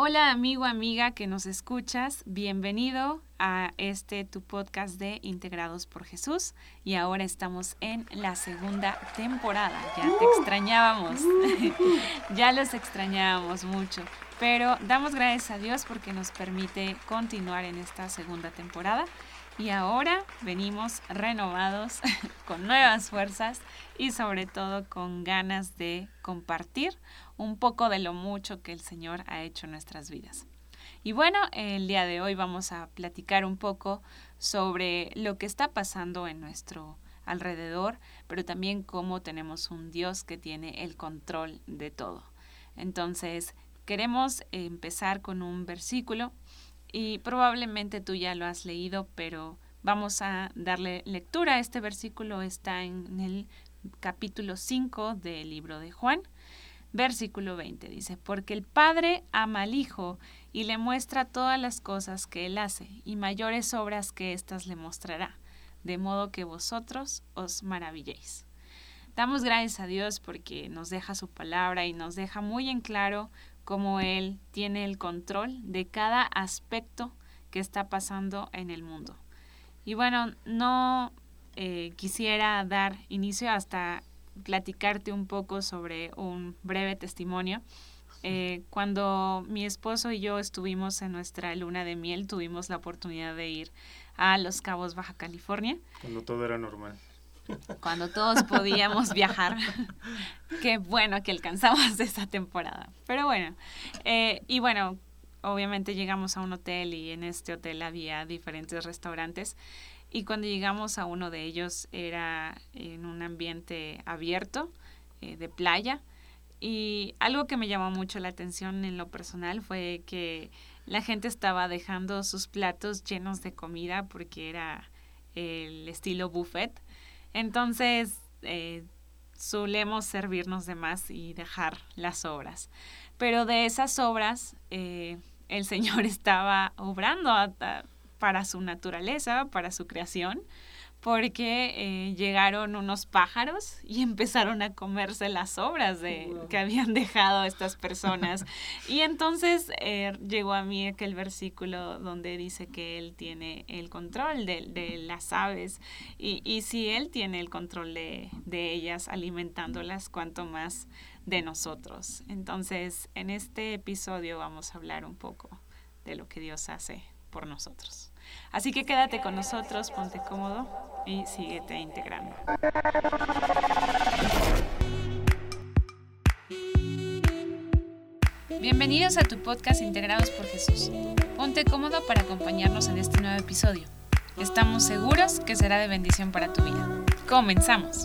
Hola amigo, amiga que nos escuchas, bienvenido a este tu podcast de Integrados por Jesús y ahora estamos en la segunda temporada. Ya te uh. extrañábamos, uh. ya los extrañábamos mucho, pero damos gracias a Dios porque nos permite continuar en esta segunda temporada y ahora venimos renovados con nuevas fuerzas y sobre todo con ganas de compartir un poco de lo mucho que el Señor ha hecho en nuestras vidas. Y bueno, el día de hoy vamos a platicar un poco sobre lo que está pasando en nuestro alrededor, pero también cómo tenemos un Dios que tiene el control de todo. Entonces, queremos empezar con un versículo y probablemente tú ya lo has leído, pero vamos a darle lectura. Este versículo está en el capítulo 5 del libro de Juan Versículo 20 dice, porque el Padre ama al Hijo y le muestra todas las cosas que Él hace, y mayores obras que éstas le mostrará, de modo que vosotros os maravilléis. Damos gracias a Dios porque nos deja su palabra y nos deja muy en claro cómo Él tiene el control de cada aspecto que está pasando en el mundo. Y bueno, no eh, quisiera dar inicio hasta platicarte un poco sobre un breve testimonio. Eh, cuando mi esposo y yo estuvimos en nuestra luna de miel, tuvimos la oportunidad de ir a Los Cabos, Baja California. Cuando todo era normal. Cuando todos podíamos viajar. Qué bueno que alcanzamos esa temporada. Pero bueno, eh, y bueno, obviamente llegamos a un hotel y en este hotel había diferentes restaurantes y cuando llegamos a uno de ellos era en un ambiente abierto, eh, de playa. Y algo que me llamó mucho la atención en lo personal fue que la gente estaba dejando sus platos llenos de comida porque era el estilo buffet. Entonces, eh, solemos servirnos de más y dejar las obras. Pero de esas obras, eh, el Señor estaba obrando a, para su naturaleza, para su creación, porque eh, llegaron unos pájaros y empezaron a comerse las obras de, que habían dejado estas personas. y entonces eh, llegó a mí aquel versículo donde dice que Él tiene el control de, de las aves y, y, si Él tiene el control de, de ellas alimentándolas, cuanto más de nosotros. Entonces, en este episodio vamos a hablar un poco de lo que Dios hace nosotros. Así que quédate con nosotros, ponte cómodo y síguete integrando. Bienvenidos a tu podcast Integrados por Jesús. Ponte cómodo para acompañarnos en este nuevo episodio. Estamos seguros que será de bendición para tu vida. Comenzamos.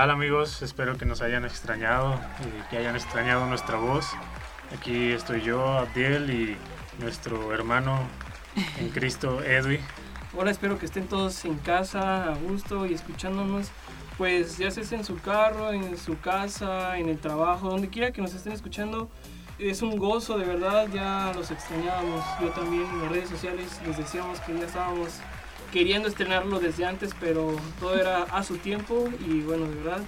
Tal amigos? Espero que nos hayan extrañado y que hayan extrañado nuestra voz. Aquí estoy yo, Abdiel, y nuestro hermano en Cristo, Edwin. Hola, espero que estén todos en casa, a gusto y escuchándonos. Pues ya sea en su carro, en su casa, en el trabajo, donde quiera que nos estén escuchando, es un gozo, de verdad, ya los extrañábamos. Yo también en las redes sociales les decíamos que ya estábamos queriendo estrenarlo desde antes, pero todo era a su tiempo y bueno, de verdad,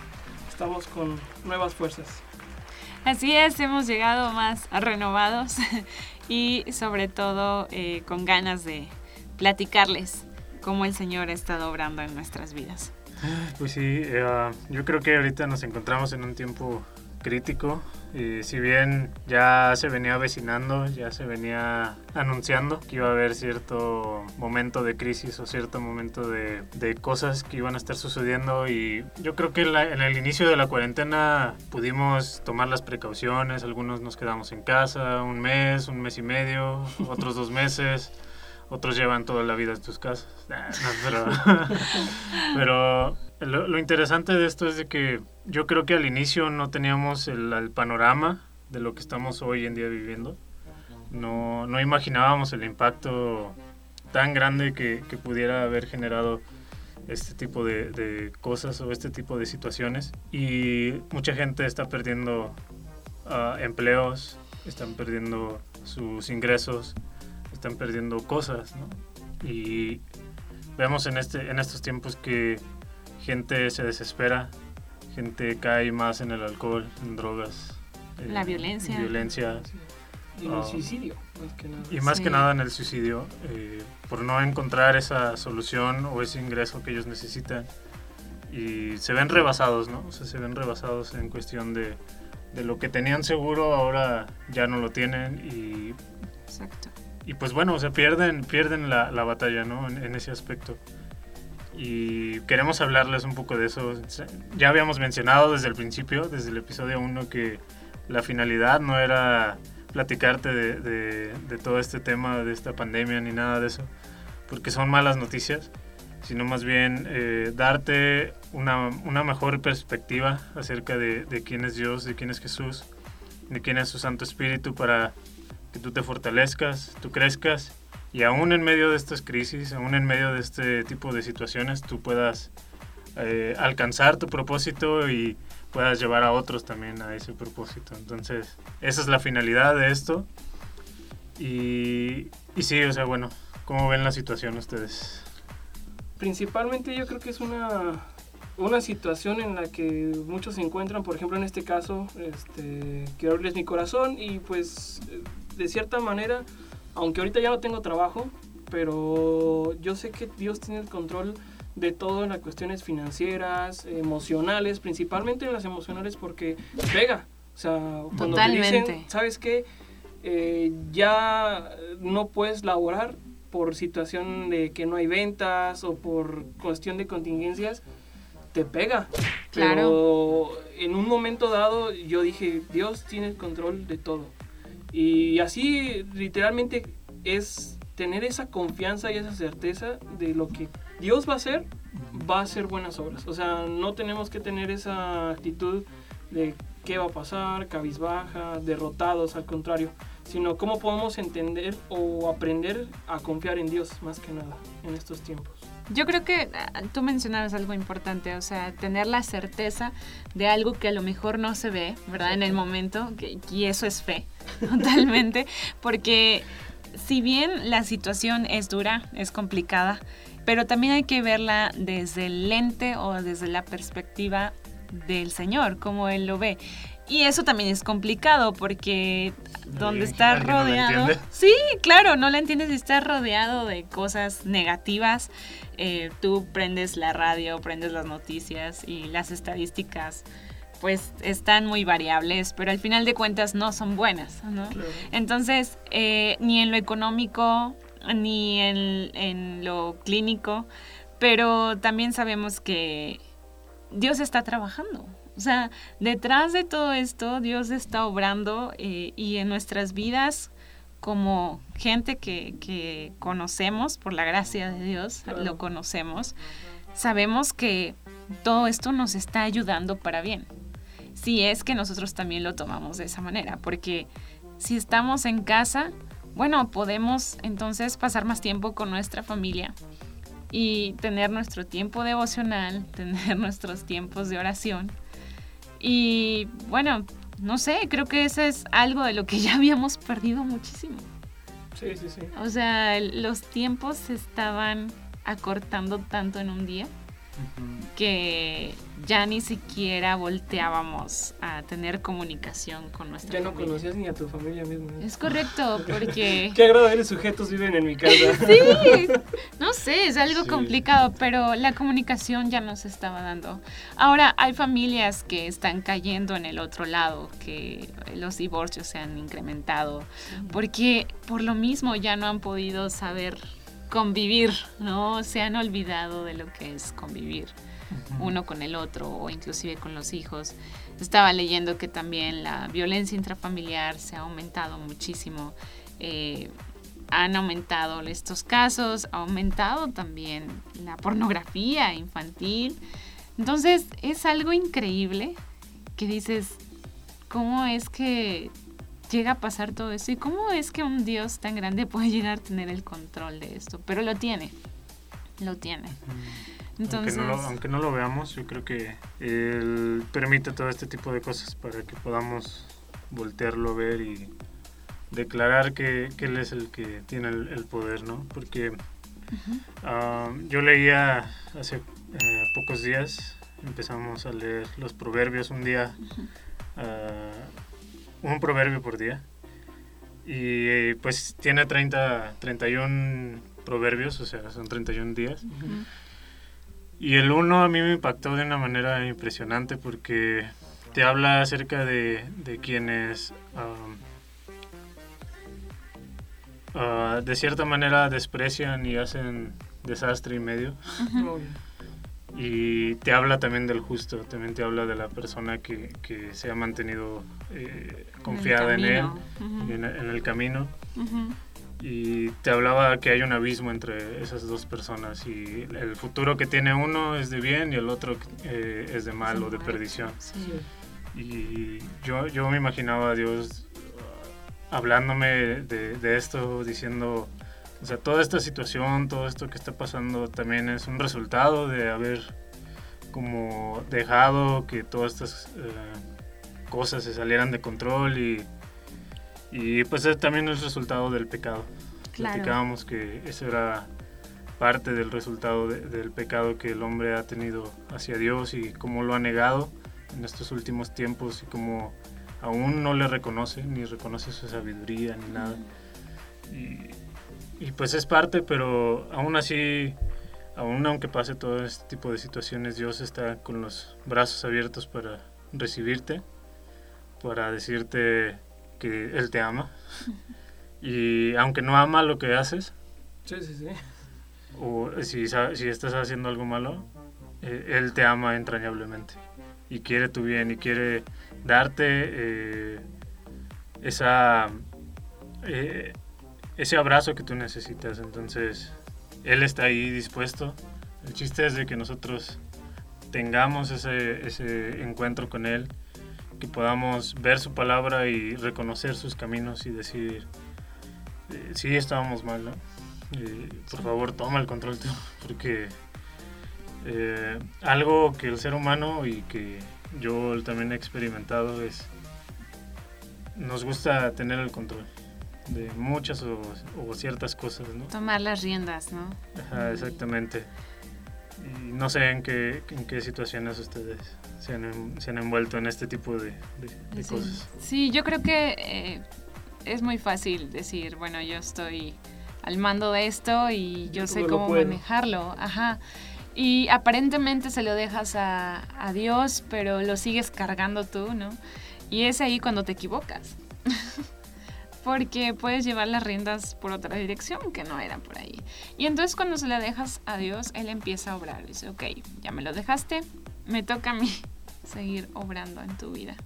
estamos con nuevas fuerzas. Así es, hemos llegado más renovados y sobre todo eh, con ganas de platicarles cómo el Señor ha estado obrando en nuestras vidas. Pues sí, eh, yo creo que ahorita nos encontramos en un tiempo crítico. Y si bien ya se venía avecinando, ya se venía anunciando que iba a haber cierto momento de crisis o cierto momento de, de cosas que iban a estar sucediendo y yo creo que en el inicio de la cuarentena pudimos tomar las precauciones, algunos nos quedamos en casa un mes, un mes y medio, otros dos meses otros llevan toda la vida en tus casas. pero, lo, interesante de esto es de que yo creo que al inicio no teníamos el, panorama de lo que estamos hoy en día viviendo. No, no imaginábamos el impacto tan grande que, pudiera haber generado este tipo de, de, cosas o este tipo de situaciones. Y mucha gente está perdiendo uh, empleos, están perdiendo sus ingresos, están perdiendo cosas, ¿no? Y vemos en, este, en estos tiempos que gente se desespera, gente cae más en el alcohol, en drogas. La violencia. Violencia. Y en el suicidio, más que nada. Y más Sí. que nada en el suicidio, eh, por no encontrar esa solución o ese ingreso que ellos necesitan. Y se ven rebasados, ¿no? O sea, se ven rebasados en cuestión de, de lo que tenían seguro, ahora ya no lo tienen y, Exacto. Y pues bueno, o sea, pierden, pierden la, la batalla, ¿no? En, en ese aspecto. Y queremos hablarles un poco de eso. Ya habíamos mencionado desde el principio, desde el episodio 1, que la finalidad no era platicarte de, de- de todo este tema, de esta pandemia, ni nada de eso, porque son malas noticias, sino más bien eh, darte una, una mejor perspectiva acerca de, de quién es Dios, de quién es Jesús, de quién es su Santo Espíritu para que tú te fortalezcas, tú crezcas y aún en medio de estas crisis, aún en medio de este tipo de situaciones, tú puedas eh, alcanzar tu propósito y puedas llevar a otros también a ese propósito. Entonces, esa es la finalidad de esto. Y, y sí, o sea, bueno, ¿cómo ven la situación ustedes? Principalmente yo creo que es una, una situación en la que muchos se encuentran, por ejemplo en este caso, este, quiero abrirles mi corazón y pues de cierta manera, aunque ahorita ya no tengo trabajo, pero yo sé que Dios tiene el control de todo en las cuestiones financieras, emocionales, principalmente en las emocionales porque pega. O sea, cuando te dicen, ¿sabes qué? Eh, ya no puedes laborar por situación de que no hay ventas o por cuestión de contingencias, te pega. Claro. Pero en un momento dado yo dije, Dios tiene el control de todo. Y así literalmente es tener esa confianza y esa certeza de lo que Dios va a hacer, va a hacer buenas obras. O sea, no tenemos que tener esa actitud de qué va a pasar, cabizbaja, derrotados, al contrario, sino cómo podemos entender o aprender a confiar en Dios más que nada en estos tiempos. Yo creo que ah, tú mencionabas algo importante, o sea, tener la certeza de algo que a lo mejor no se ve, ¿verdad? En el momento, que- y eso es fe, totalmente, porque si bien la situación es dura, es complicada, pero también hay que verla desde el lente o desde la perspectiva del Señor, como Él lo ve. Y eso también es complicado porque donde estás ¿alguien no rodeado... entiende? sí, claro, no la entiendes y estás rodeado de cosas negativas. Eh, tú prendes la radio, prendes las noticias y las estadísticas pues están muy variables, pero al final de cuentas no son buenas, ¿no? Entonces, eh, ni en lo económico, ni en, en lo clínico, pero también sabemos que Dios está trabajando. O sea, detrás de todo esto, Dios está obrando eh, y en nuestras vidas, como gente que, que conocemos, por la gracia de Dios, Claro. lo conocemos, sabemos que todo esto nos está ayudando para bien. Si es que nosotros también lo tomamos de esa manera, porque si estamos en casa, bueno, podemos entonces pasar más tiempo con nuestra familia y tener nuestro tiempo devocional, tener nuestros tiempos de oración. Y bueno, no sé, creo que eso es algo de lo que ya habíamos perdido muchísimo. Sí, sí, sí. O sea, los tiempos se estaban acortando tanto en un día que ya ni siquiera volteábamos a tener comunicación con nuestra Ya no familia. conocías ni a tu familia misma. Es correcto, porque... Qué agradables sujetos viven en mi casa. Sí, no sé, es algo Sí. complicado, pero la comunicación ya nos estaba dando. Ahora, hay familias que están cayendo en el otro lado, que los divorcios se han incrementado, porque por lo mismo ya no han podido saber convivir, ¿no? Se han olvidado de lo que es convivir uno con el otro o inclusive con los hijos. Estaba leyendo que también la violencia intrafamiliar se ha aumentado muchísimo. Eh, han aumentado estos casos, ha aumentado también la pornografía infantil. Entonces es algo increíble que dices, ¿cómo es que llega a pasar todo eso? ¿Y cómo es que un Dios tan grande puede llegar a tener el control de esto? Pero lo tiene, lo tiene. Entonces, aunque, no lo, aunque no lo veamos, yo creo que Él permite todo este tipo de cosas para que podamos voltearlo a ver y declarar que, que Él es el que tiene el, el poder, ¿no? Porque ah, yo leía hace eh, pocos días, empezamos a leer los proverbios un día, un proverbio por día, y eh, pues tiene 30, 31 proverbios, o sea, son 31 días. Y el uno a mí me impactó de una manera impresionante porque te habla acerca de, de quienes um, ah, de cierta manera desprecian y hacen desastre y medio. Y te habla también del justo, también te habla de la persona que, que se ha mantenido eh, confiada en, él, camino. Ujú. en, en el camino. Ujú. Y te hablaba que hay un abismo entre esas dos personas y el futuro que tiene uno es de bien y el otro eh, es de mal Es o de perdición. Sí. Y yo, yo me imaginaba a Dios uh, hablándome de, de esto, diciendo, o sea, toda esta situación, todo esto que está pasando también es un resultado de haber como dejado que todas estas eh, cosas se salieran de control y, y pues es también el resultado del pecado. Claro. Platicábamos que eso era parte del resultado de- del pecado que el hombre ha tenido hacia Dios y cómo lo ha negado en estos últimos tiempos y cómo aún no le reconoce, ni reconoce su sabiduría ni nada. Y, y pues es parte, pero aún así, aún aunque pase todo este tipo de situaciones, Dios está con los brazos abiertos para recibirte, para decirte que Él te ama. Y aunque no ama lo que haces, Sí, sí, sí. o si, si estás haciendo algo malo, eh, Él te ama entrañablemente y quiere tu bien y quiere darte eh, esa, eh, ese abrazo que tú necesitas. Entonces, Él está ahí dispuesto. El chiste es de que nosotros tengamos ese, ese encuentro con Él, que podamos ver su palabra y reconocer sus caminos y decir, eh, sí, estábamos mal, ¿no? Eh, por favor, toma el control tú, porque eh, algo que el ser humano y que yo también he experimentado es, nos gusta tener el control de muchas o, o ciertas cosas, ¿no? Tomar las riendas, ¿no? Ajá, exactamente. Y no sé en qué, en qué situaciones ustedes se han, en- se han envuelto en este tipo de, de- de Sí. cosas. Sí, yo creo que eh, es muy fácil decir, bueno, yo estoy al mando de esto y yo Yo sé cómo manejarlo. Ajá. Y aparentemente se lo dejas a, a Dios, pero lo sigues cargando tú, ¿no? Y es ahí cuando te equivocas. Porque puedes llevar las riendas por otra dirección que no eran por ahí. Y entonces cuando se la dejas a Dios, Él empieza a obrar. Dice, ok, ya me lo dejaste, me toca a mí seguir obrando en tu vida.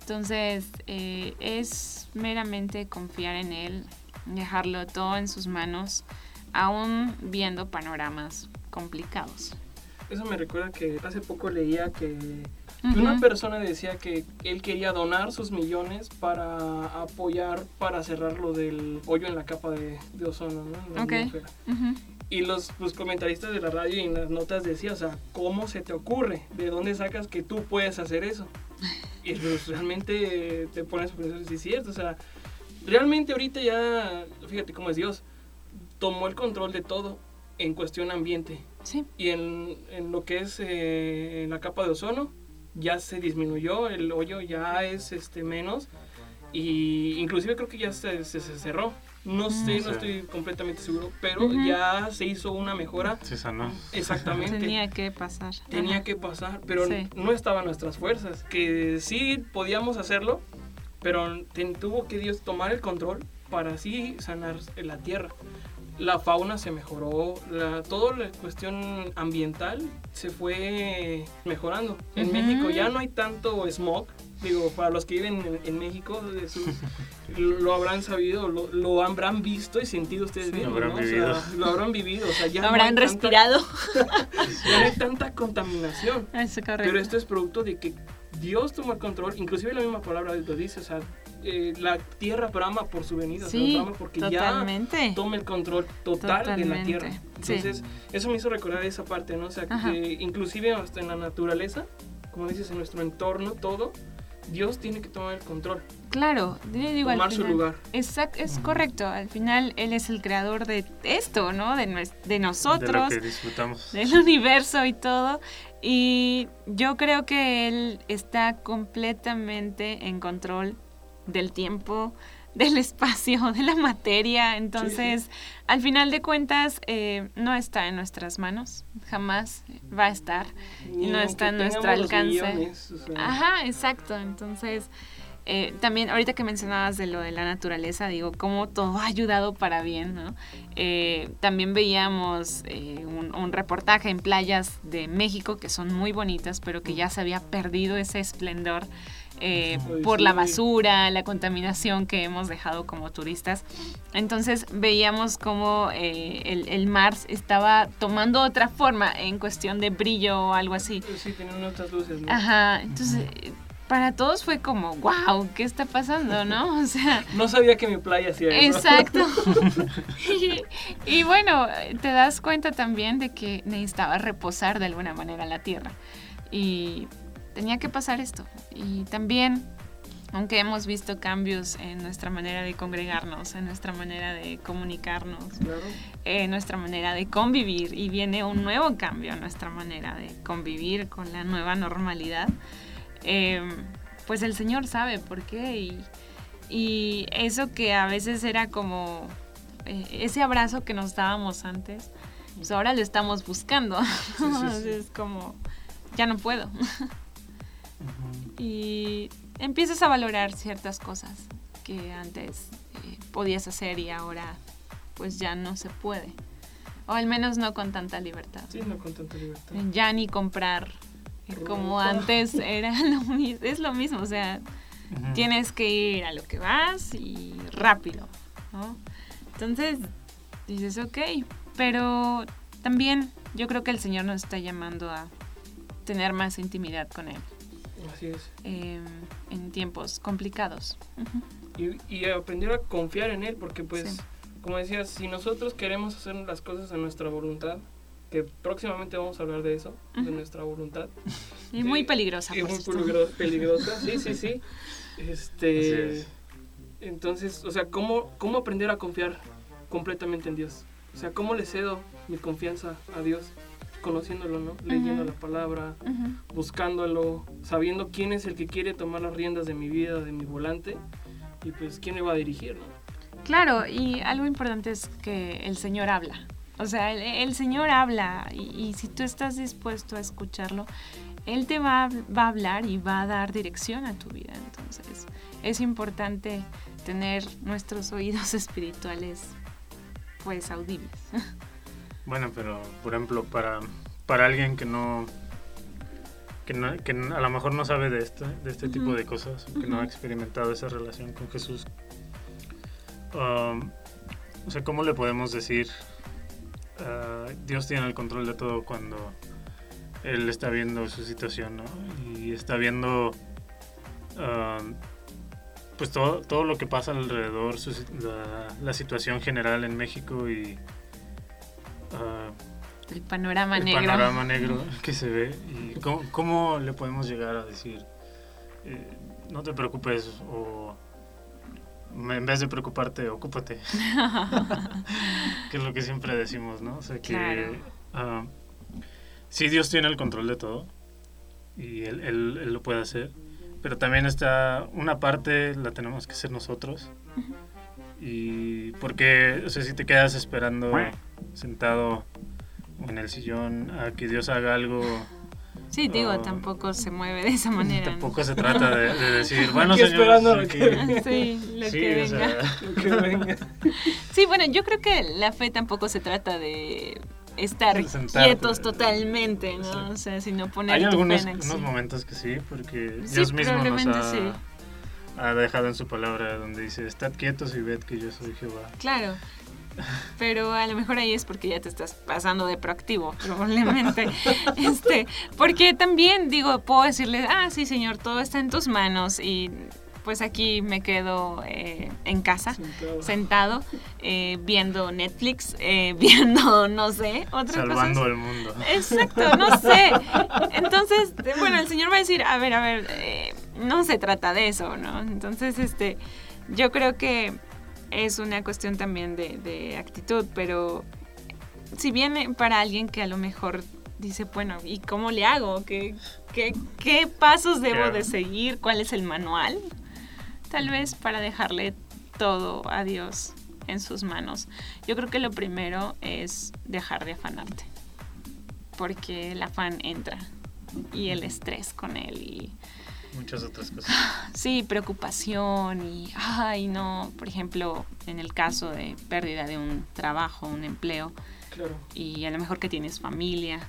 Entonces, eh, es meramente confiar en Él, dejarlo todo en sus manos, aún viendo panoramas complicados. Eso me recuerda que hace poco leía que Ujú. una persona decía que él quería donar sus millones para apoyar, para cerrar lo del hoyo en la capa de, de ozono, ¿no? En la Ok. atmósfera. Ujú. Y los, los comentaristas de la radio y en las notas decían, o sea, ¿cómo se te ocurre? ¿De dónde sacas que tú puedes hacer eso? Y pues, realmente te pones a pensar, sí es cierto, o sea, realmente ahorita ya, fíjate cómo es Dios, tomó el control de todo en cuestión ambiente. Sí, Y en, en lo que es eh, en la capa de ozono, ya se disminuyó, el hoyo ya es este menos y inclusive creo que ya se, se- se cerró. No sé, Sí. no estoy completamente seguro, pero Ujú. ya se hizo una mejora. Se sanó. Exactamente. tenía que pasar. Tenía Ajá. que pasar, pero Sí. no estaban nuestras fuerzas. Que sí podíamos hacerlo, pero ten- tuvo que Dios tomar el control para así sanar la tierra. La fauna se mejoró, la, toda la cuestión ambiental se fue mejorando. En Ujú. México ya no hay tanto smog. Digo, para los que viven en, en México, de su- lo, lo habrán sabido, lo, lo habrán visto y sentido ustedes Sí. mismos, Lo habrán ¿no? O sea, vivido. lo habrán vivido. O sea, ya no Habrán hay tanta- respirado. ya no hay tanta contaminación. Eso correcto. Pero esto es producto de que Dios tomó el control, inclusive la misma palabra lo dice, o sea, eh, la tierra brama por su venida, o sea, sí, brama porque totalmente. ya toma el control total de la tierra. sí. Entonces, eso me hizo recordar esa parte, ¿no? O sea, Ajá. que inclusive hasta en la naturaleza, como dices, en nuestro entorno, todo, Dios tiene que tomar el control. Claro, yo digo al Tomar su final- lugar. Exacto, es correcto. Al final Él es el creador de esto, ¿no? De, de De lo nosotros, que disfrutamos. del universo y todo. Y yo creo que Él está completamente en control del tiempo, del espacio, de la materia. Entonces, al final de cuentas, eh, no está en nuestras manos. Jamás va a estar. Y no está en nuestro alcance. millones, o sea, Ajá, exacto. Entonces, eh, también ahorita que mencionabas de lo de la naturaleza, digo, cómo todo ha ayudado para bien, ¿no? Eh, también veíamos eh, un, un reportaje en playas de México que son muy bonitas, pero que ya se había perdido ese esplendor. Eh, Ay, por la basura, la contaminación que hemos dejado como turistas. Entonces veíamos cómo eh, el, el mar estaba tomando otra forma en cuestión de brillo o algo así. pues sí, tienen otras luces, ¿no? Ajá, entonces eh, para todos fue como, wow, ¿qué está pasando, no? O sea, No sabía que mi playa hacía eso. exacto. y, y bueno, te das cuenta también de que necesitaba reposar de alguna manera la tierra. Y tenía que pasar esto. Y también, aunque hemos visto cambios en nuestra manera de congregarnos, en nuestra manera de comunicarnos, Claro. eh, nuestra manera de convivir y viene un nuevo cambio en nuestra manera de convivir con la nueva normalidad, eh, pues el Señor sabe por qué y, y eso que a veces era como eh, ese abrazo que nos dábamos antes, pues ahora lo estamos buscando. sí, sí. es como, ya no puedo. Y empiezas a valorar ciertas cosas que antes eh, podías hacer y ahora pues ya no se puede. O al menos no con tanta libertad. Sí, no con tanta libertad. Ya ni comprar eh, como antes era lo mismo, es lo mismo, o sea, tienes que ir a lo que vas y rápido, ¿no? Entonces dices, ok, pero también yo creo que el Señor nos está llamando a tener más intimidad con Él Así es. eh, en tiempos complicados. Y, y aprender a confiar en Él, porque pues, Sí. como decías, si nosotros queremos hacer las cosas a nuestra voluntad, que próximamente vamos a hablar de eso, de nuestra voluntad. Y muy peligrosa. Y por muy peligro- peligrosa, sí, sí, sí. Este, es. entonces, o sea, ¿cómo, ¿cómo aprender a confiar completamente en Dios? O sea, ¿cómo le cedo mi confianza a Dios? Conociéndolo, ¿no? Leyendo la palabra, Ujú. buscándolo, sabiendo quién es el que quiere tomar las riendas de mi vida, de mi volante, y pues quién me va a dirigir, ¿no? Claro, y algo importante es que el Señor habla. O sea, el, el Señor habla y, y si tú estás dispuesto a escucharlo, Él te va, a- va a hablar y va a dar dirección a tu vida. Entonces, es importante tener nuestros oídos espirituales pues audibles. Bueno, pero por ejemplo, para, para alguien que no, que no, que a lo mejor no sabe de este, de este tipo de cosas, que no ha experimentado esa relación con Jesús, um, o sea, ¿cómo le podemos decir, ah, Dios tiene el control de todo cuando Él está viendo su situación, ¿no? Y está viendo, um, pues todo, todo lo que pasa alrededor, su la, la situación general en México y El panorama el negro. panorama negro que se ve y cómo, cómo le podemos llegar a decir eh, no te preocupes o en vez de preocuparte ocúpate que es lo que siempre decimos no o sea que Claro. ah, sí Dios tiene el control de todo y él, él- él lo puede hacer pero también está una parte la tenemos que hacer nosotros y porque o sea si te quedas esperando sentado en el sillón a que Dios haga algo Sí, digo, Ah. tampoco se mueve de esa manera. ¿no? tampoco se trata de, de decir bueno señor esperando sí, que- Sí, lo sí, que o venga. sea, Que venga. Sí, bueno, yo creo que la fe tampoco se trata de estar Sentarte. quietos totalmente, ¿no? Sí. O sea, sino poner hay tu algunos unos momentos que sí porque Sí, Dios mismo nos ha, sí. ha dejado en su palabra donde dice estad quietos y ved que yo soy Jehová Claro. Pero a lo mejor ahí es porque ya te estás pasando de proactivo, probablemente. este, porque también digo, puedo decirle, ah, sí, señor, todo está en tus manos y pues aquí me quedo eh, en casa. Sentado. sentado eh, viendo Netflix, eh, viendo, no sé, otras salvando cosas. el mundo Exacto, no sé. Entonces, bueno, el Señor va a decir, a ver, a ver, eh, no se trata de eso, ¿no? Entonces, este, yo creo que es una cuestión también de, de actitud, pero si viene para alguien que a lo mejor dice, bueno, ¿y cómo le hago? ¿Qué, qué, qué pasos debo de seguir? ¿Cuál es el manual? Tal vez para dejarle todo a Dios en sus manos. Yo creo que lo primero es dejar de afanarte, porque el afán entra y el estrés con él y Muchas otras cosas. sí, preocupación y ay no, por ejemplo, en el caso de pérdida de un trabajo, un empleo Claro. y a lo mejor que tienes familia,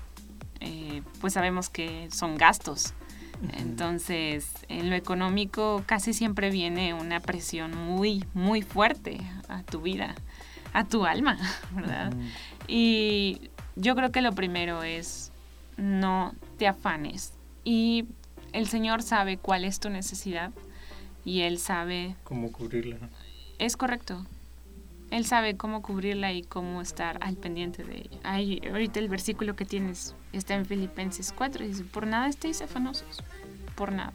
eh, pues sabemos que son gastos. Entonces, en lo económico casi siempre viene una presión muy, muy fuerte a tu vida, a tu alma, ¿verdad? Y yo creo que lo primero es no te afanes. Y el Señor sabe cuál es tu necesidad y Él sabe, ¿Cómo cubrirla? es correcto. Él sabe cómo cubrirla y cómo estar al pendiente de ella. Ahorita el versículo que tienes está en Filipenses 4. Dice, por nada estéis afanosos, por nada.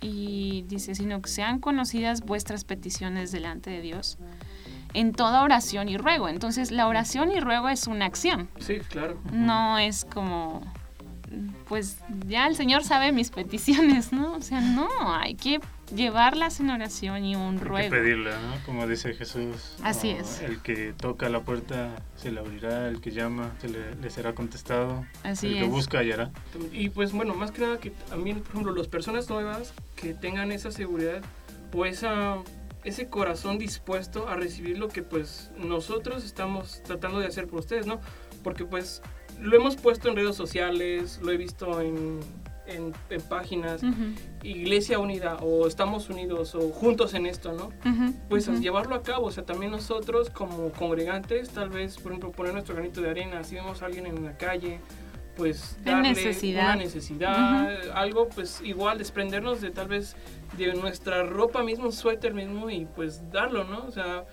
Y dice, sino que sean conocidas vuestras peticiones delante de Dios en toda oración y ruego. Entonces, la oración y ruego es una acción. Sí, claro. No es como, pues ya el Señor sabe mis peticiones, ¿no? O sea, no, hay que llevarlas en oración y un Hay que ruego. pedirla, ¿no? Como dice Jesús. Así ¿no? es. El que toca la puerta se le abrirá, el que llama se le, le será contestado. Así el que es. busca hallará. Y pues bueno, más que nada que también, por ejemplo, las personas nuevas que tengan esa seguridad o esa, ese corazón dispuesto a recibir lo que pues nosotros estamos tratando de hacer por ustedes, ¿no? Porque pues lo hemos puesto en redes sociales, lo he visto en, en, en páginas, Iglesia Unida o Estamos Unidos o Juntos en esto, ¿no? pues llevarlo a cabo. O sea, también nosotros como congregantes, tal vez, por ejemplo, poner nuestro granito de arena, si vemos a alguien en la calle, pues darle necesidad. una necesidad, algo, pues igual desprendernos de tal vez de nuestra ropa mismo, un suéter mismo y pues darlo, ¿no? O sea,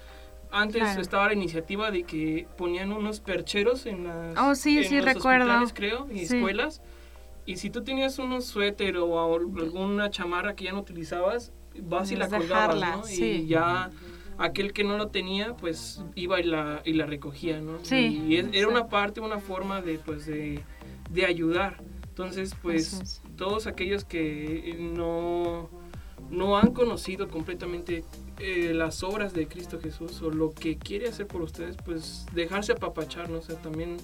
antes Claro. estaba la iniciativa de que ponían unos percheros en las Oh, sí, en sí, los recuerdo. hospitales, creo, y Sí. escuelas. Y si tú tenías un suéter o alguna chamarra que ya no utilizabas, vas y la Pues colgabas, dejarla, ¿no? sí. Y ya aquel que no lo tenía, pues iba y la, y la recogía, ¿no? Sí, Y es- era una parte, una forma de, pues, de, de ayudar. Entonces, pues, es. todos aquellos que no, no han conocido completamente eh, las obras de Cristo Jesús o lo que quiere hacer por ustedes, pues dejarse apapachar, ¿no? O sea, también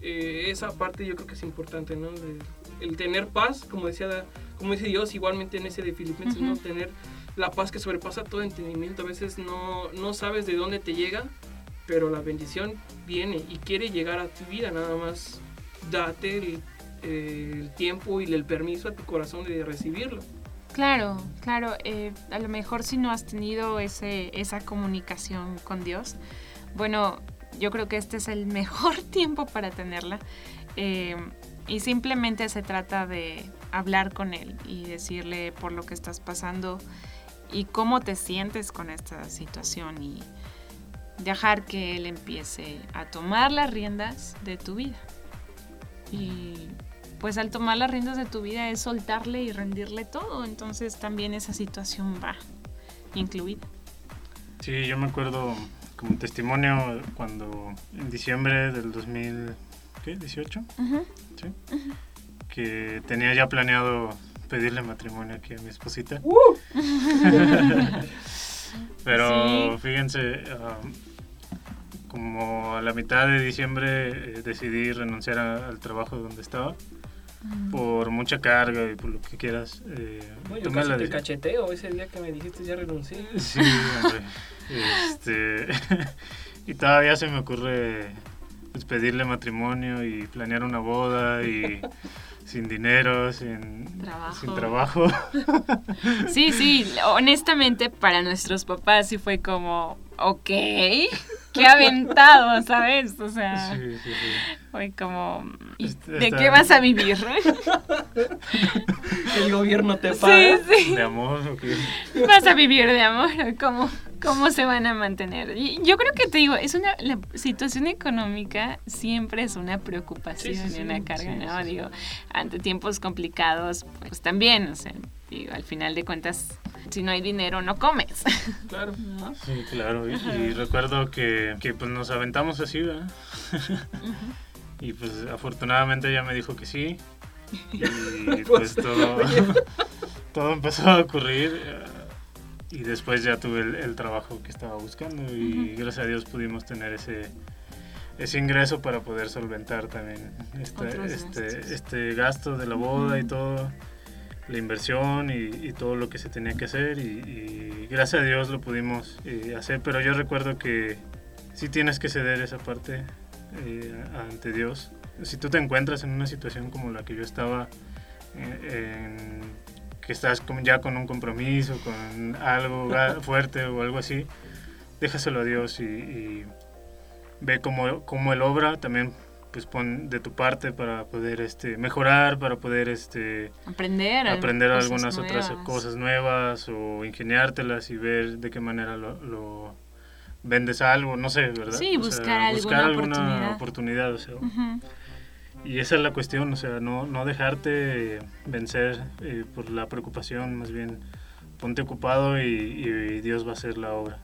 eh, esa parte yo creo que es importante, ¿no? De- el tener paz, como decía, como dice Dios, igualmente en ese de Filipenses, ¿no? Tener la paz que sobrepasa todo entendimiento. A veces no, no sabes de dónde te llega, pero la bendición viene y quiere llegar a tu vida, nada más date el, eh, el tiempo y el permiso a tu corazón de recibirlo. Claro, claro. eh, a lo mejor si no has tenido ese, esa comunicación con Dios, bueno, yo creo que este es el mejor tiempo para tenerla. eh, y simplemente se trata de hablar con Él y decirle por lo que estás pasando y cómo te sientes con esta situación y dejar que Él empiece a tomar las riendas de tu vida. Y pues al tomar las riendas de tu vida es soltarle y rendirle todo, entonces también esa situación va incluida. Sí, yo me acuerdo como testimonio cuando en diciembre del 2018, ¿sí? que tenía ya planeado pedirle matrimonio aquí a mi esposita. Pero Sí. fíjense, um, como a la mitad de diciembre eh, decidí renunciar a- al trabajo donde estaba por mucha carga y por lo que quieras. eh, No, yo casi la te cacheteo ese día que me dijiste ya renuncié. Sí, hombre. Este, y todavía se me ocurre pues, pedirle matrimonio y planear una boda y sin dinero, sin Trabajo. sin trabajo. Sí, sí, honestamente para nuestros papás sí fue como, ok, qué aventado, ¿sabes? O sea, Sí, sí, sí. fue como, ¿y Este- ¿de qué vas a vivir? El gobierno te paga. Sí, sí. De amor, ¿o qué? vas a vivir de amor, ¿cómo, cómo se van a mantener? Y yo creo que te digo, es una la situación económica siempre es una preocupación Sí, sí, y una carga, Sí, ¿no? sí, sí. Digo, ante tiempos complicados, pues también, o sea, Y al final de cuentas, si no hay dinero, no comes. Claro. Sí, claro. Y, y recuerdo que, que, pues nos aventamos así, ¿verdad? y pues afortunadamente ella me dijo que sí. Y pues todo, todo empezó a ocurrir. eh, Y después ya tuve el, el trabajo que estaba buscando y gracias a Dios pudimos tener ese, ese ingreso para poder solventar también este, este, este gasto de la boda y todo, la inversión y, y todo lo que se tenía que hacer y, y gracias a Dios lo pudimos eh, hacer, pero yo recuerdo que sí tienes que ceder esa parte eh, ante Dios. Si tú te encuentras en una situación como la que yo estaba, eh, en- que estás como ya con un compromiso, con algo fuerte o algo así, déjaselo a Dios y, y ve cómo, cómo Él obra, también pues pon de tu parte para poder este, mejorar, para poder este, Aprender. aprender algunas otras nuevas. cosas nuevas o ingeniártelas y ver de qué manera lo, lo vendes algo, no sé, ¿verdad? Sí, O sea, buscar alguna buscar alguna oportunidad. oportunidad, o sea, Ujú. y esa es la cuestión, o sea, no, no dejarte vencer eh, por la preocupación, más bien ponte ocupado y, y Dios va a hacer la obra.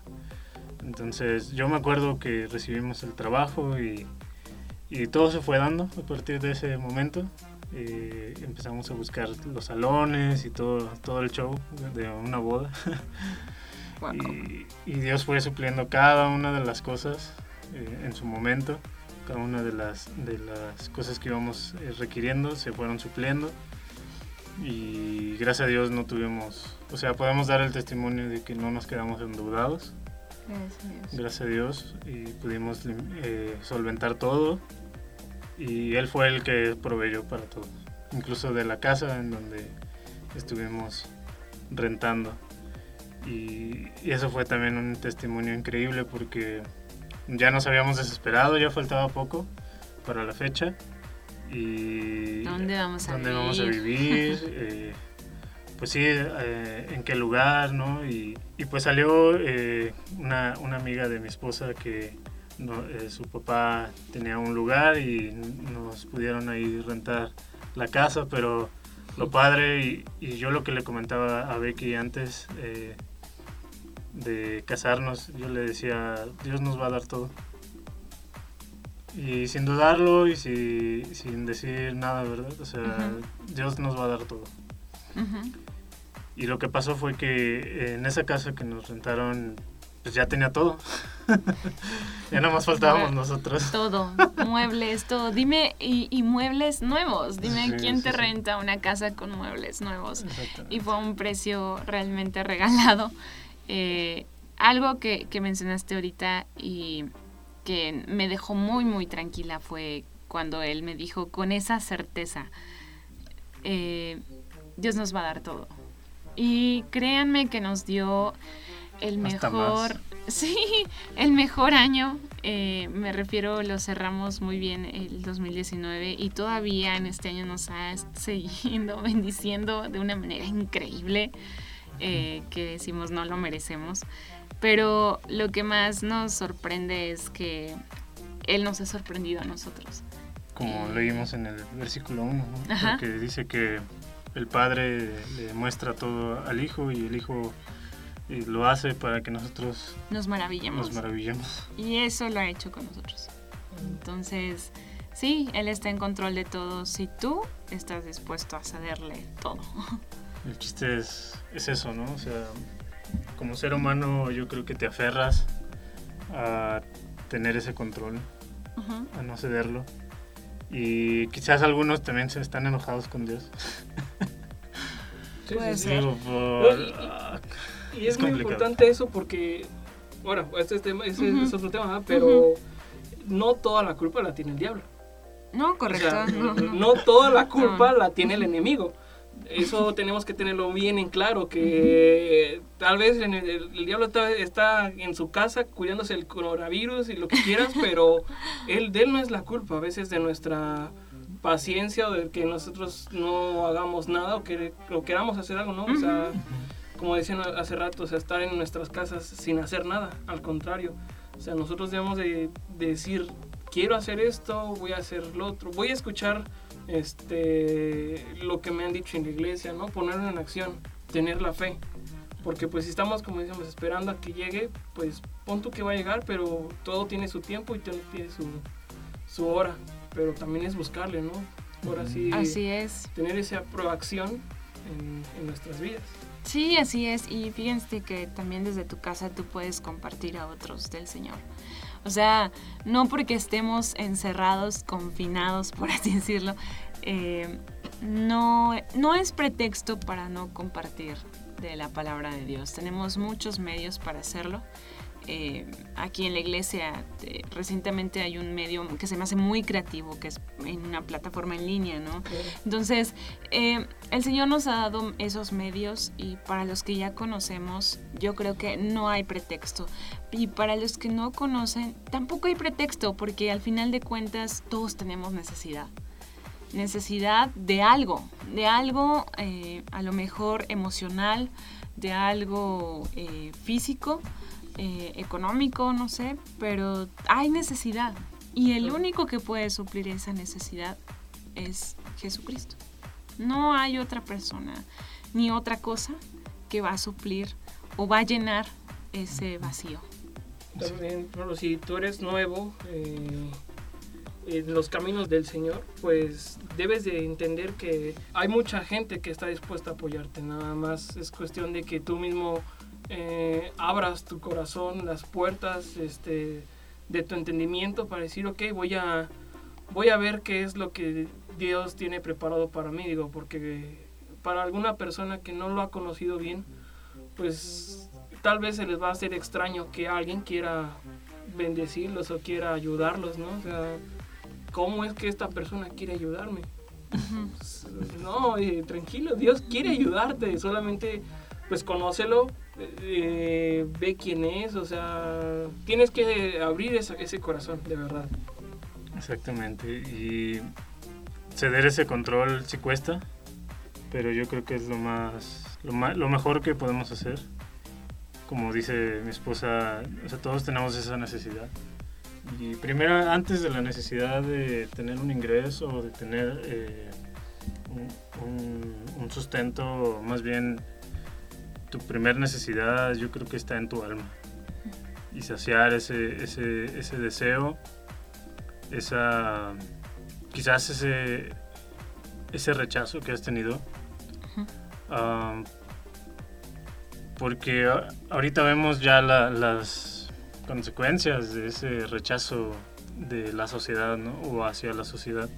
Entonces yo me acuerdo que recibimos el trabajo y, y todo se fue dando a partir de ese momento. Eh, empezamos a buscar los salones y todo, todo el show de una boda. Guau. Y, y Dios fue supliendo cada una de las cosas eh, en su momento. Cada una de las, de las cosas que íbamos eh, requiriendo se fueron supliendo. Y gracias a Dios no tuvimos, o sea, podemos dar el testimonio de que no nos quedamos endeudados. Gracias a Dios. Gracias a Dios. Y pudimos eh, solventar todo. Y Él fue el que proveyó para todo. Incluso de la casa en donde estuvimos rentando. Y, y eso fue también un testimonio increíble porque ya nos habíamos desesperado, ya faltaba poco para la fecha. Y ¿Dónde vamos a dónde vivir? vamos a vivir, eh, pues sí, eh, en qué lugar, ¿no? Y, y pues salió eh, una, una amiga de mi esposa que no, eh, su papá tenía un lugar y nos pudieron ahí rentar la casa, pero lo padre, y, y yo lo que le comentaba a Becky antes eh, de casarnos, yo le decía, Dios nos va a dar todo. Y sin dudarlo y si- sin decir nada, ¿verdad? O sea. Dios nos va a dar todo. Y lo que pasó fue que en esa casa que nos rentaron, pues ya tenía todo. ya nada más faltábamos nosotros. Todo, muebles, todo. Dime, y, y muebles nuevos. Dime Sí, quién sí, te sí. renta una casa con muebles nuevos. Y fue a un precio realmente regalado. Eh, algo que, que mencionaste ahorita y que me dejó muy, muy tranquila fue cuando él me dijo con esa certeza, eh, Dios nos va a dar todo. Y créanme que nos dio el mejor, sí, el mejor año. eh, me refiero, lo cerramos muy bien el 2019 y todavía en este año nos ha seguido bendiciendo de una manera increíble eh, que decimos no lo merecemos. Pero lo que más nos sorprende es que Él nos ha sorprendido a nosotros. Como leímos en el versículo 1, Ajá. que dice que el Padre le muestra todo al Hijo y el Hijo eh, lo hace para que nosotros Nos maravillemos. Y eso lo ha hecho con nosotros. Entonces, sí, Él está en control de todo si tú estás dispuesto a cederle todo. El chiste es, es eso, ¿no? O sea, como ser humano yo creo que te aferras a tener ese control, a no cederlo. Y quizás algunos también se están enojados con Dios. Puede ser. Digo, por- Y- es, Es muy complicado. importante eso porque, bueno, este es, tema, ese Ujú. es otro tema, pero no toda la culpa la tiene el diablo. No, O correcto. sea, no, no. no toda la culpa No. la tiene el enemigo. Eso tenemos que tenerlo bien en claro, que tal vez el, el diablo está, está en su casa cuidándose el coronavirus y lo que quieras, pero él, de él no es la culpa, a veces de nuestra paciencia o de que nosotros no hagamos nada o que o queramos hacer algo, ¿no? O sea, como decían hace rato, o sea, estar en nuestras casas sin hacer nada, al contrario. O sea, nosotros debemos de, de decir, quiero hacer esto, voy a hacer lo otro, voy a escuchar este lo que me han dicho en la iglesia, ¿no? Ponerlo en acción. tener la fe. Porque pues si estamos, como decíamos, esperando a que llegue, pues pon tú que va a llegar, pero todo tiene su tiempo y todo tiene su, su hora. Pero también es buscarle, ¿no? Por así, así es. tener esa proacción en, en nuestras vidas. Sí, así es. Y fíjense que también desde tu casa tú puedes compartir a otros del Señor. O sea, no porque estemos encerrados, confinados, por así decirlo, eh, no, no es pretexto para no compartir de la palabra de Dios. Tenemos muchos medios para hacerlo. Eh, aquí en la iglesia eh, recientemente hay un medio que se me hace muy creativo, que es en una plataforma en línea, ¿no? Entonces, eh, el Señor nos ha dado esos medios y para los que ya conocemos, yo creo que no hay pretexto. Y para los que no conocen, tampoco hay pretexto, porque al final de cuentas todos tenemos necesidad necesidad de algo, de algo a lo mejor emocional, de algo físico, eh, económico, no sé, pero hay necesidad. Y el único que puede suplir esa necesidad es Jesucristo. No hay otra persona ni otra cosa que va a suplir o va a llenar ese vacío. También, bueno, si tú eres nuevo eh, en los caminos del Señor, pues debes de entender que hay mucha gente que está dispuesta a apoyarte. Nada más es cuestión de que tú mismo eh, abras tu corazón, las puertas este, de tu entendimiento para decir, ok, voy a, voy a ver qué es lo que Dios tiene preparado para mí, digo, porque para alguna persona que no lo ha conocido bien, pues tal vez se les va a hacer extraño que alguien quiera bendecirlos o quiera ayudarlos, ¿no? O sea, ¿cómo es que esta persona quiere ayudarme? Pues, no, eh, tranquilo, Dios quiere ayudarte, solamente pues conócelo, eh, ve quién es, o sea, tienes que abrir ese corazón, de verdad. Exactamente, y ceder ese control sí cuesta, pero yo creo que es lo más, lo, lo mejor que podemos hacer. Como dice mi esposa, o sea, todos tenemos esa necesidad. Y primero, antes de la necesidad de tener un ingreso o de tener eh, un, sustento, más bien tu primer necesidad yo creo que está en tu alma. Y saciar ese, ese, ese deseo, esa, quizás ese, ese rechazo que has tenido. Ah, porque ahorita vemos ya las consecuencias de ese rechazo de la sociedad ¿no? o hacia la sociedad.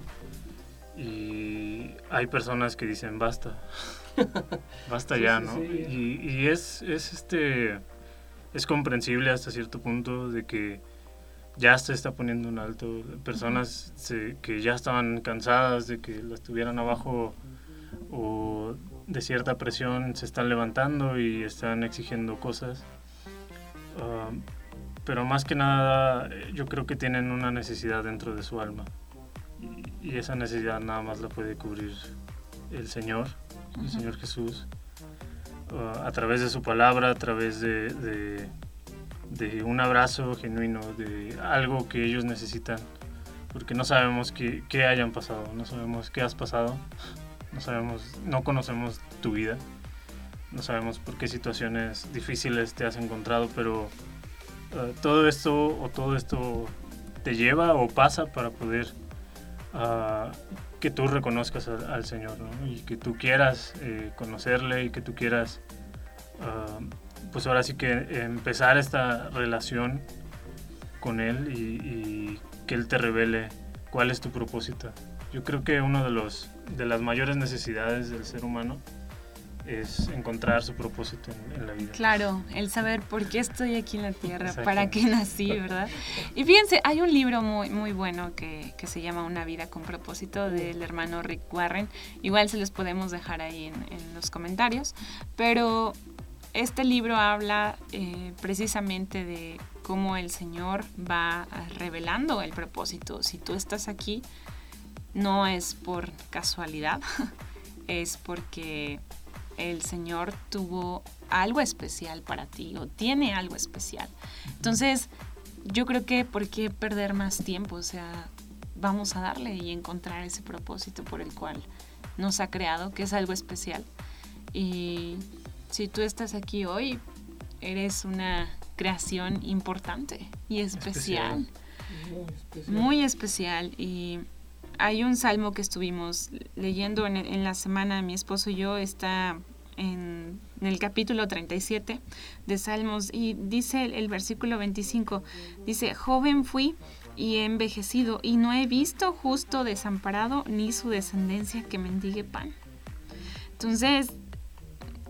Y hay personas que dicen basta. Basta ya, ¿no? Y, es, es, este, es comprensible hasta cierto punto de que ya se está poniendo un alto. Personas que ya estaban cansadas de que las tuvieran abajo o de cierta presión se están levantando y están exigiendo cosas. Ah, pero más que nada yo creo que tienen una necesidad dentro de su alma y esa necesidad nada más la puede cubrir el Señor el Señor Jesús, uh, a través de su palabra, a través de, un abrazo genuino, de algo que ellos necesitan, porque no sabemos qué, qué hayan pasado, no sabemos qué has pasado, no sabemos, no conocemos tu vida, no sabemos por qué situaciones difíciles te has encontrado, pero uh, todo esto o todo esto te lleva o pasa para poder uh, que tú reconozcas al, Señor y que tú quieras eh, conocerle y que tú quieras, ah, pues ahora sí que empezar esta relación con Él y, que Él te revele cuál es tu propósito. Yo creo que una de, los, de las mayores necesidades del ser humano es encontrar su propósito en, la vida. Claro, el saber por qué estoy aquí en la tierra, para qué nací, ¿verdad? Y fíjense, hay un libro muy, muy bueno que, que se llama Una vida con propósito del hermano Rick Warren. Igual se los podemos dejar ahí en, en los comentarios, pero este libro habla eh, precisamente de cómo el Señor va revelando el propósito. Si tú estás aquí, no es por casualidad, es porque el Señor tuvo algo especial para ti o tiene algo especial. Entonces, yo creo que ¿por qué perder más tiempo? O sea, vamos a darle y encontrar ese propósito por el cual nos ha creado, que es algo especial. Y si tú estás aquí hoy, eres una creación importante y especial. Muy especial. Y hay un salmo que estuvimos leyendo en, la semana, mi esposo y yo, está en, el capítulo 37 de Salmos y dice el, el versículo 25, dice, joven fui y he envejecido y no he visto justo desamparado ni su descendencia que mendigue pan. Entonces,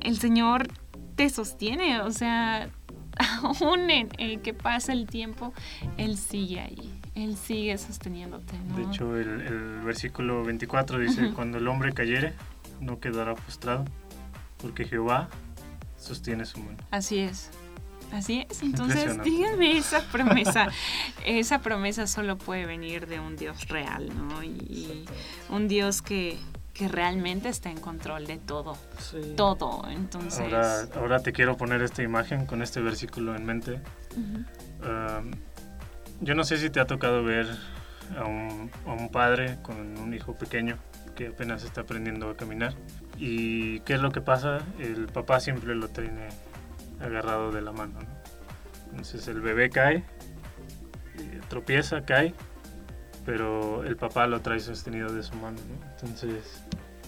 el Señor te sostiene, o sea, aún en el que pasa el tiempo, Él sigue ahí. Él sigue sosteniéndote. De hecho, el, versículo 24 dice, cuando el hombre cayere, no quedará postrado, porque Jehová sostiene su mano. Así es. Así es. Entonces, díganme esa promesa. esa promesa solo puede venir de un Dios real, ¿no? Y, un Dios que, que realmente está en control de todo. Todo. Entonces. Ahora, ahora, te quiero poner esta imagen con este versículo en mente. yo no sé si te ha tocado ver a un, a un, padre con un hijo pequeño que apenas está aprendiendo a caminar. ¿Y qué es lo que pasa? El papá siempre lo tiene agarrado de la mano. Entonces el bebé cae, eh, tropieza, cae, pero el papá lo trae sostenido de su mano. Entonces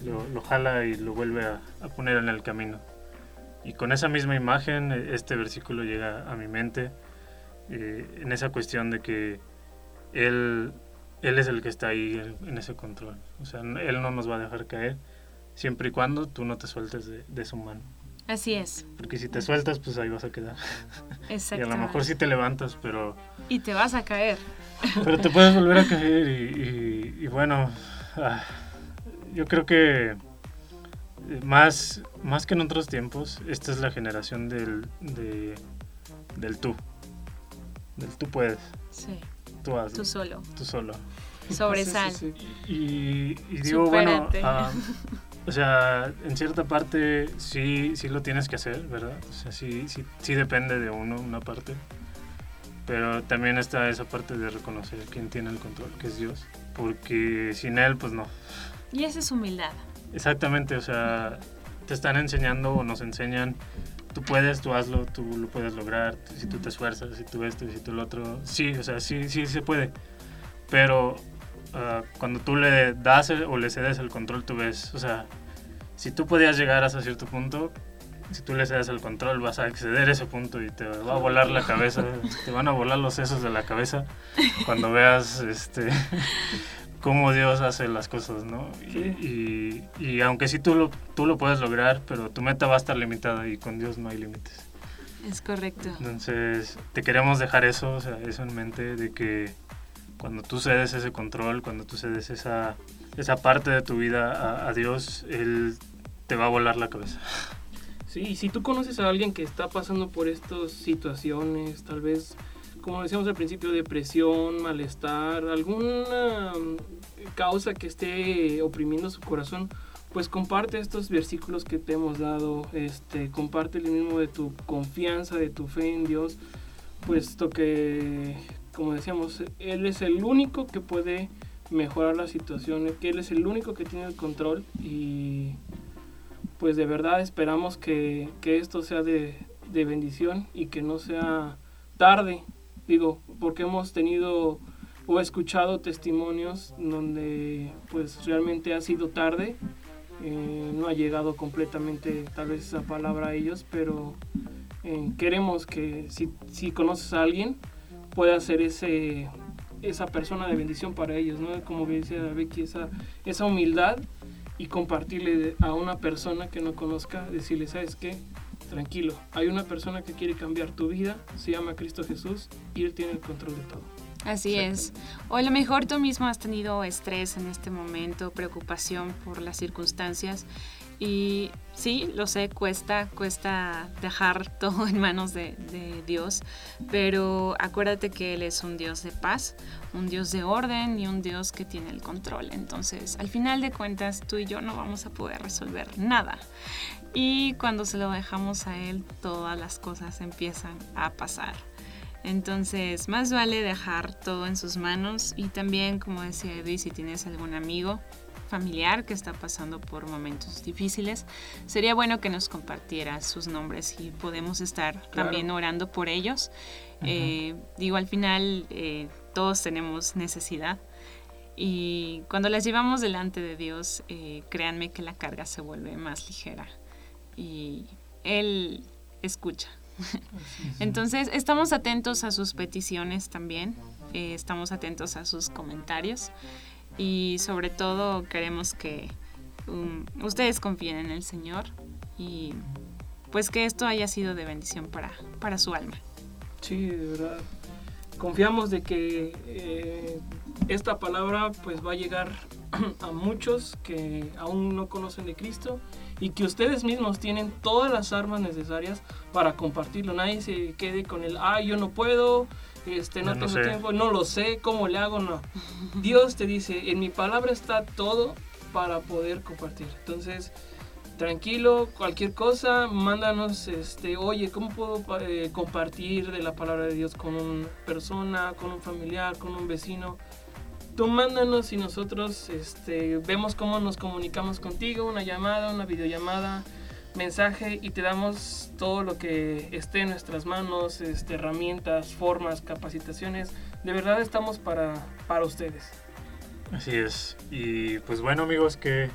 lo, jala y lo vuelve a, poner en el camino. Y con esa misma imagen, eh, este versículo llega a mi mente eh, en esa cuestión de que él, él es el que está ahí en, ese control. O sea, Él no nos va a dejar caer siempre y cuando tú no te sueltes de su mano. Así es. Porque si te sueltas, pues ahí vas a quedar. Exacto. Y a lo mejor sí te levantas, pero... Y te vas a caer. Pero te puedes volver a caer y, bueno, ah, yo creo que eh, más, más que en otros tiempos, esta es la generación del, del tú. Del tú puedes. Sí. Tú hazlo. Tú solo. Tú solo. Sobresal. Y, digo, bueno, uh, o sea, en cierta parte sí, sí lo tienes que hacer, ¿verdad? O sea, sí, sí, sí depende de uno, una parte. Pero también está esa parte de reconocer quién tiene el control, que es Dios. Porque sin Él, pues no. Y esa es humildad. Exactamente, o sea, te están enseñando o nos enseñan, tú puedes, tú hazlo, tú lo puedes lograr, si tú te esfuerzas, si tú esto, si tú lo otro. Sí, o sea, sí, sí se puede. Pero Ah, cuando tú le das o le cedes el control, tú ves, o sea, si tú podías llegar hasta cierto punto, si tú le cedes el control, vas a exceder ese punto y te va a volar la cabeza, te van a volar los sesos de la cabeza cuando veas este cómo Dios hace las cosas, ¿no? Y, y, aunque sí tú lo, tú lo puedes lograr, pero tu meta va a estar limitada y con Dios no hay límites. Es correcto. Entonces, te queremos dejar eso, o sea, eso en mente de que cuando tú cedes ese control, cuando tú cedes esa, esa parte de tu vida a, Dios, Él te va a volar la cabeza. Sí, si tú conoces a alguien que está pasando por estas situaciones, tal vez, como decíamos al principio, depresión, malestar, alguna causa que esté oprimiendo su corazón, pues comparte estos versículos que te hemos dado, este, comparte el mismo de tu confianza, de tu fe en Dios, puesto que como decíamos, él es el único que puede mejorar la situación, que él es el único que tiene el control y pues de verdad esperamos que, esto sea de, bendición y que no sea tarde, digo, porque hemos tenido o escuchado testimonios donde pues realmente ha sido tarde, eh, no ha llegado completamente tal vez esa palabra a ellos, pero eh, queremos que si, si conoces a alguien, pueda ser ese, esa persona de bendición para ellos, ¿no? Como dice Becky, esa, esa humildad y compartirle a una persona que no conozca, decirle, ¿sabes qué? Tranquilo, hay una persona que quiere cambiar tu vida, se llama Cristo Jesús y Él tiene el control de todo. Así es. O a lo mejor tú mismo has tenido estrés en este momento, preocupación por las circunstancias y sí, lo sé, cuesta, cuesta dejar todo en manos de, Dios, pero acuérdate que Él es un Dios de paz, un Dios de orden y un Dios que tiene el control. Entonces, al final de cuentas, tú y yo no vamos a poder resolver nada. Y cuando se lo dejamos a Él, todas las cosas empiezan a pasar. Entonces, más vale dejar todo en sus manos y también, como decía Edith, si tienes algún amigo, familiar que está pasando por momentos difíciles, sería bueno que nos compartiera sus nombres y podemos estar también orando por ellos. Eh, digo, al final eh, todos tenemos necesidad y cuando las llevamos delante de Dios, eh, créanme que la carga se vuelve más ligera y Él escucha. Entonces, estamos atentos a sus peticiones también, estamos atentos a sus comentarios y sobre todo queremos que um, ustedes confíen en el Señor y pues que esto haya sido de bendición para, para su alma. Sí, de verdad. Confiamos de que eh, esta palabra pues va a llegar a muchos que aún no conocen de Cristo y que ustedes mismos tienen todas las armas necesarias para compartirlo. Nadie se quede con el, ah, yo no puedo, este, no, tengo tiempo, no lo sé, cómo le hago, no. Dios te dice, en mi palabra está todo para poder compartir. Entonces, tranquilo, cualquier cosa, mándanos, este, oye, ¿cómo puedo eh, compartir de la palabra de Dios con una persona, con un familiar, con un vecino? Tú mándanos y nosotros este, vemos cómo nos comunicamos contigo, una llamada, una videollamada, mensaje y te damos todo lo que esté en nuestras manos, este, herramientas, formas, capacitaciones. De verdad estamos para, para ustedes. Así es. Y pues bueno amigos, ¿qué,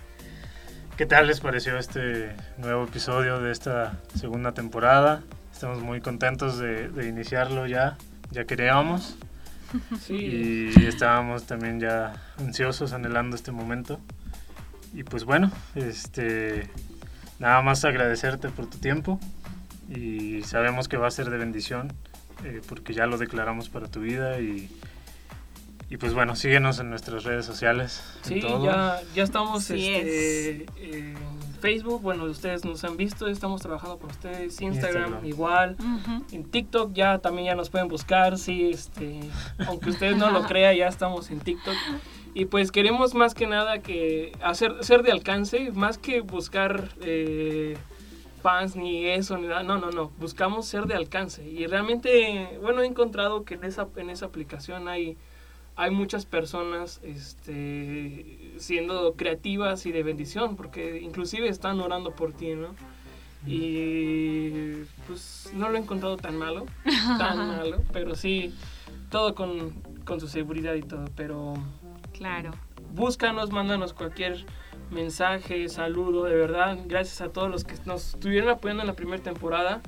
¿qué tal les pareció este nuevo episodio de esta segunda temporada? Estamos muy contentos de, de iniciarlo ya, ya queríamos. Sí. Y estábamos también ya ansiosos, anhelando este momento. Y pues bueno, este nada más agradecerte por tu tiempo y sabemos que va a ser de bendición eh, porque ya lo declaramos para tu vida y, y pues bueno, síguenos en nuestras redes sociales. Sí, Ya, ya estamos este, en Facebook, bueno, ustedes nos han visto, estamos trabajando con ustedes, Instagram, igual, en TikTok ya también ya nos pueden buscar, sí, este, aunque ustedes no lo crean, ya estamos en TikTok. Y pues queremos más que nada que hacer ser de alcance, más que buscar eh, fans ni eso, ni nada. No, no, no. Buscamos ser de alcance. Y realmente, bueno, he encontrado que en esa, en esa aplicación hay, hay muchas personas este, siendo creativas y de bendición, porque inclusive están orando por ti, ¿no? Y pues no lo he encontrado tan malo, tan malo, pero sí, todo con, con su seguridad y todo, pero Claro. Búscanos, mándanos cualquier mensaje, saludo, de verdad. Gracias a todos los que nos estuvieron apoyando en la primera temporada.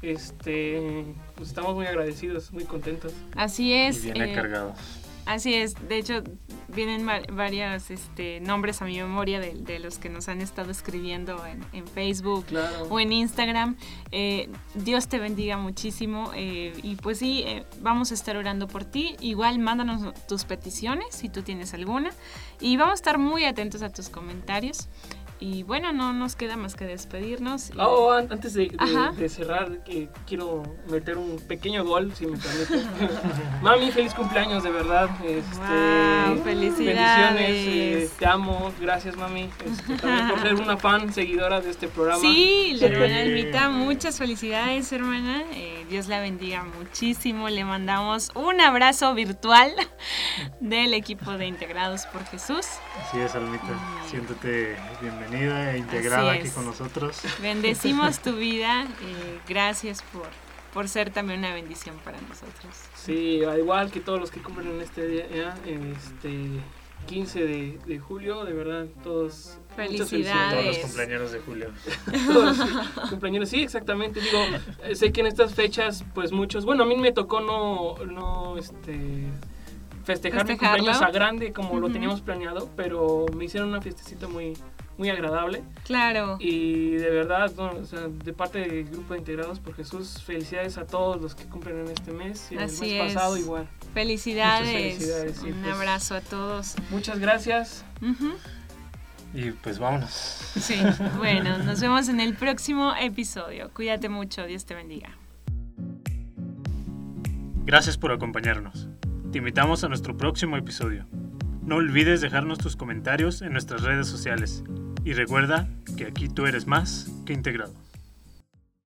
Este, pues estamos muy agradecidos, muy contentos. Así es. Y bien eh, cargados. Así es, de hecho vienen varios este, nombres a mi memoria de, los que nos han estado escribiendo en, Facebook o en Instagram. Eh, Dios te bendiga muchísimo eh, y pues sí, eh, vamos a estar orando por ti. Igual mándanos tus peticiones si tú tienes alguna y vamos a estar muy atentos a tus comentarios. Y bueno, no nos queda más que despedirnos. Oh, antes de, cerrar, quiero meter un pequeño gol, si me permite. Mami, feliz cumpleaños, de verdad. Este, felicidades. Bendiciones, eh, te amo, gracias mami este, también por ser una fan, seguidora de este programa. Sí, la hermana Almita, muchas felicidades, hermana. Eh, Dios la bendiga muchísimo. Le mandamos un abrazo virtual del equipo de Integrados por Jesús. Así es, Almita. Siéntate bienvenida bienvenida e integrada aquí con nosotros. Bendecimos tu vida. Eh, gracias por, por ser también una bendición para nosotros. Sí, igual que todos los que cumplen en este día, este 15 de, de julio, de verdad, todos Felicidades. Todos los cumpleaños de julio. Todos cumpleaños, sí, exactamente. Digo, eh, sé que en estas fechas, pues muchos, bueno, a mí me tocó no, no, este, festejar mi cumpleaños a grande como lo teníamos planeado, pero me hicieron una fiestecita muy, muy agradable. Claro. Y de verdad, de parte del grupo de Integrados por Jesús, felicidades a todos los que cumplen en este mes y Así el mes pasado igual. Felicidades. Un pues, abrazo a todos. Muchas gracias. Y pues vámonos. Sí, bueno, nos vemos en el próximo episodio. Cuídate mucho, Dios te bendiga. Gracias por acompañarnos. Te invitamos a nuestro próximo episodio. No olvides dejarnos tus comentarios en nuestras redes sociales y recuerda que aquí tú eres más que integrado.